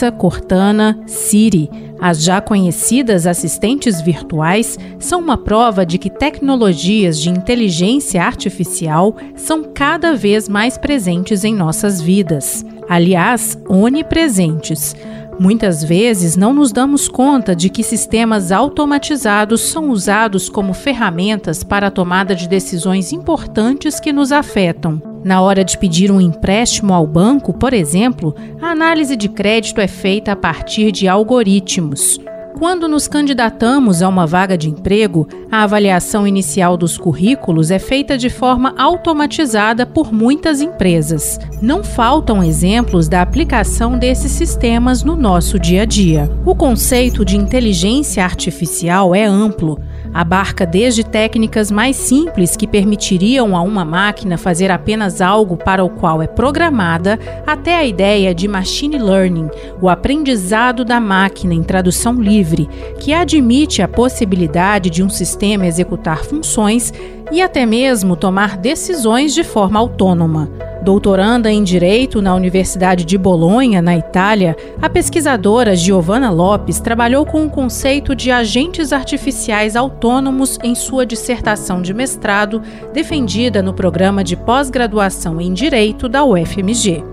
Alexa, Cortana, Siri, as já conhecidas assistentes virtuais são uma prova de que tecnologias de inteligência artificial são cada vez mais presentes em nossas vidas. Aliás, onipresentes. Muitas vezes não nos damos conta de que sistemas automatizados são usados como ferramentas para a tomada de decisões importantes que nos afetam. Na hora de pedir um empréstimo ao banco, por exemplo, a análise de crédito é feita a partir de algoritmos. Quando nos candidatamos a uma vaga de emprego, a avaliação inicial dos currículos é feita de forma automatizada por muitas empresas. Não faltam exemplos da aplicação desses sistemas no nosso dia a dia. O conceito de inteligência artificial é amplo Abarca desde técnicas mais simples que permitiriam a uma máquina fazer apenas algo para o qual é programada, até a ideia de machine learning, o aprendizado da máquina em tradução livre, que admite a possibilidade de um sistema executar funções e até mesmo tomar decisões de forma autônoma. Doutoranda em Direito na Universidade de Bolonha, na Itália, a pesquisadora Giovanna Lopes trabalhou com o conceito de agentes artificiais autônomos em sua dissertação de mestrado, defendida no programa de pós-graduação em Direito da UFMG.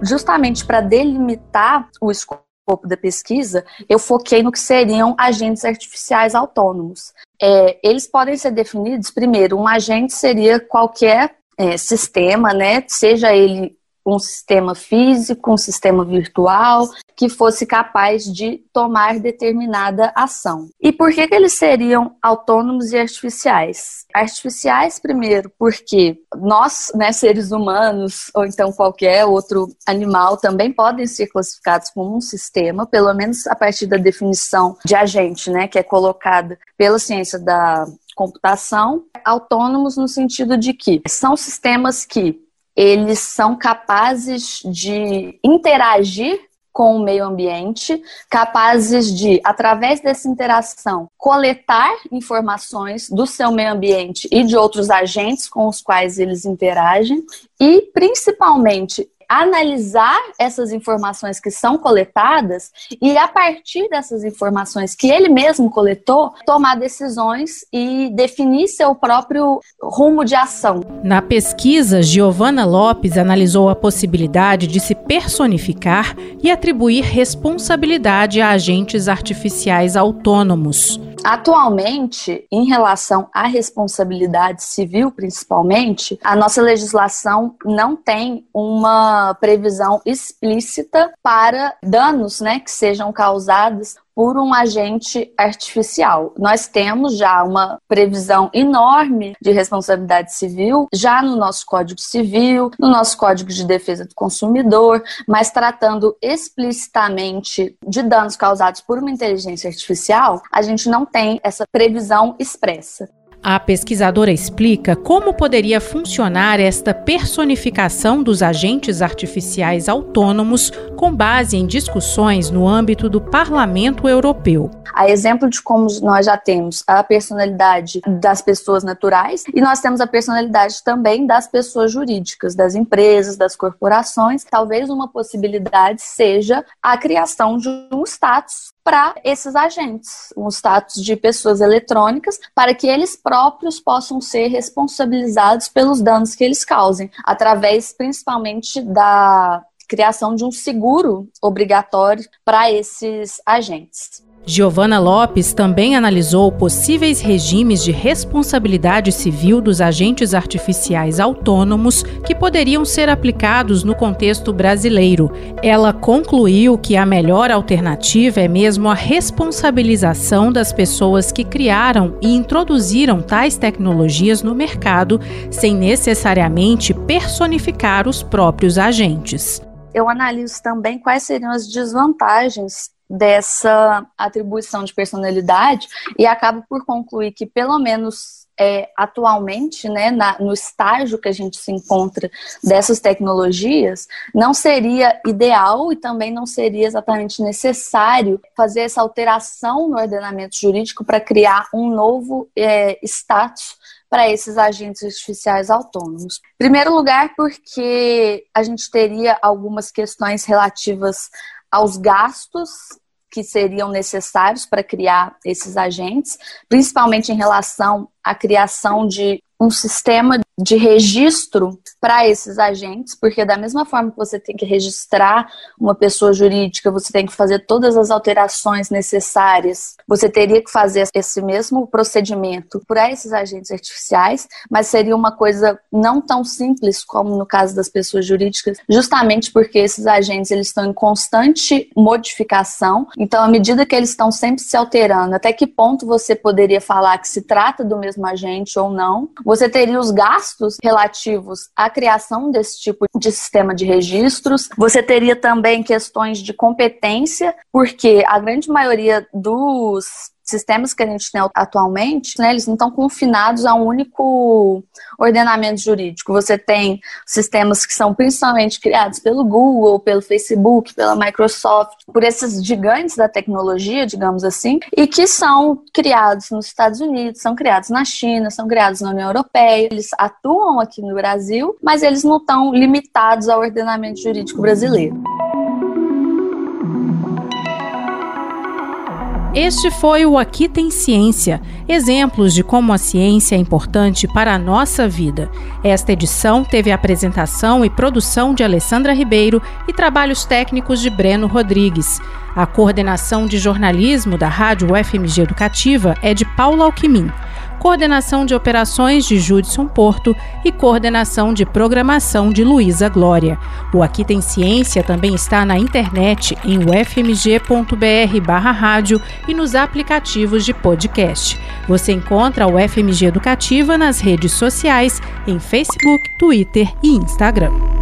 Justamente para delimitar o escopo da pesquisa, eu foquei no que seriam agentes artificiais autônomos. É, eles podem ser definidos, primeiro, um agente seria qualquer é, sistema, né? Seja ele um sistema físico, um sistema virtual, que fosse capaz de tomar determinada ação. E por que, que eles seriam autônomos e artificiais? Artificiais, primeiro, porque nós, né, seres humanos, ou então qualquer outro animal, também podem ser classificados como um sistema, pelo menos a partir da definição de agente, né, que é colocada pela ciência da computação, autônomos no sentido de que são sistemas que eles são capazes de interagir com o meio ambiente, capazes de, através dessa interação, coletar informações do seu meio ambiente e de outros agentes com os quais eles interagem e, principalmente, analisar essas informações que são coletadas e, a partir dessas informações que ele mesmo coletou, tomar decisões e definir seu próprio rumo de ação. Na pesquisa, Giovana Lopes analisou a possibilidade de se personificar e atribuir responsabilidade a agentes artificiais autônomos. Atualmente, em relação à responsabilidade civil, principalmente, a nossa legislação não tem uma previsão explícita para danos né, que sejam causados por um agente artificial. Nós temos já uma previsão enorme de responsabilidade civil, já no nosso Código Civil, no nosso Código de Defesa do Consumidor, mas tratando explicitamente de danos causados por uma inteligência artificial, a gente não tem essa previsão expressa. A pesquisadora explica como poderia funcionar esta personificação dos agentes artificiais autônomos com base em discussões no âmbito do Parlamento Europeu. A exemplo de como nós já temos a personalidade das pessoas naturais e nós temos a personalidade também das pessoas jurídicas, das empresas, das corporações. Talvez uma possibilidade seja a criação de um status para esses agentes, um status de pessoas eletrônicas, para que eles próprios possam ser responsabilizados pelos danos que eles causem, através principalmente da criação de um seguro obrigatório para esses agentes. Giovana Lopes também analisou possíveis regimes de responsabilidade civil dos agentes artificiais autônomos que poderiam ser aplicados no contexto brasileiro. Ela concluiu que a melhor alternativa é mesmo a responsabilização das pessoas que criaram e introduziram tais tecnologias no mercado, sem necessariamente personificar os próprios agentes. Eu analiso também quais seriam as desvantagens dessa atribuição de personalidade e acaba por concluir que, pelo menos é, atualmente, né, na, no estágio que a gente se encontra dessas tecnologias, não seria ideal e também não seria exatamente necessário fazer essa alteração no ordenamento jurídico para criar um novo é, status para esses agentes artificiais autônomos. Em primeiro lugar, porque a gente teria algumas questões relativas aos gastos que seriam necessários para criar esses agentes, principalmente em relação à criação de um sistema de registro para esses agentes, porque da mesma forma que você tem que registrar uma pessoa jurídica, você tem que fazer todas as alterações necessárias, você teria que fazer esse mesmo procedimento para esses agentes artificiais, mas seria uma coisa não tão simples como no caso das pessoas jurídicas, justamente porque esses agentes eles estão em constante modificação, então à medida que eles estão sempre se alterando, até que ponto você poderia falar que se trata do mesmo agente ou não, você teria os gastos relativos à criação desse tipo de sistema de registros. Você teria também questões de competência, porque a grande maioria dos sistemas que a gente tem atualmente, né, eles não estão confinados a um único ordenamento jurídico. Você tem sistemas que são principalmente criados pelo Google, pelo Facebook, pela Microsoft, por esses gigantes da tecnologia, digamos assim, e que são criados nos Estados Unidos, são criados na China, são criados na União Europeia. Eles atuam aqui no Brasil, mas eles não estão limitados ao ordenamento jurídico brasileiro. Este foi o Aqui Tem Ciência, exemplos de como a ciência é importante para a nossa vida. Esta edição teve a apresentação e produção de Alessandra Ribeiro e trabalhos técnicos de Breno Rodrigues. A coordenação de jornalismo da Rádio UFMG Educativa é de Paulo Alquimim coordenação de operações de Judson Porto e coordenação de programação de Luísa Glória. O Aqui Tem Ciência também está na internet em ufmg.br/rádio e nos aplicativos de podcast. Você encontra o UFMG Educativa nas redes sociais em Facebook, Twitter e Instagram.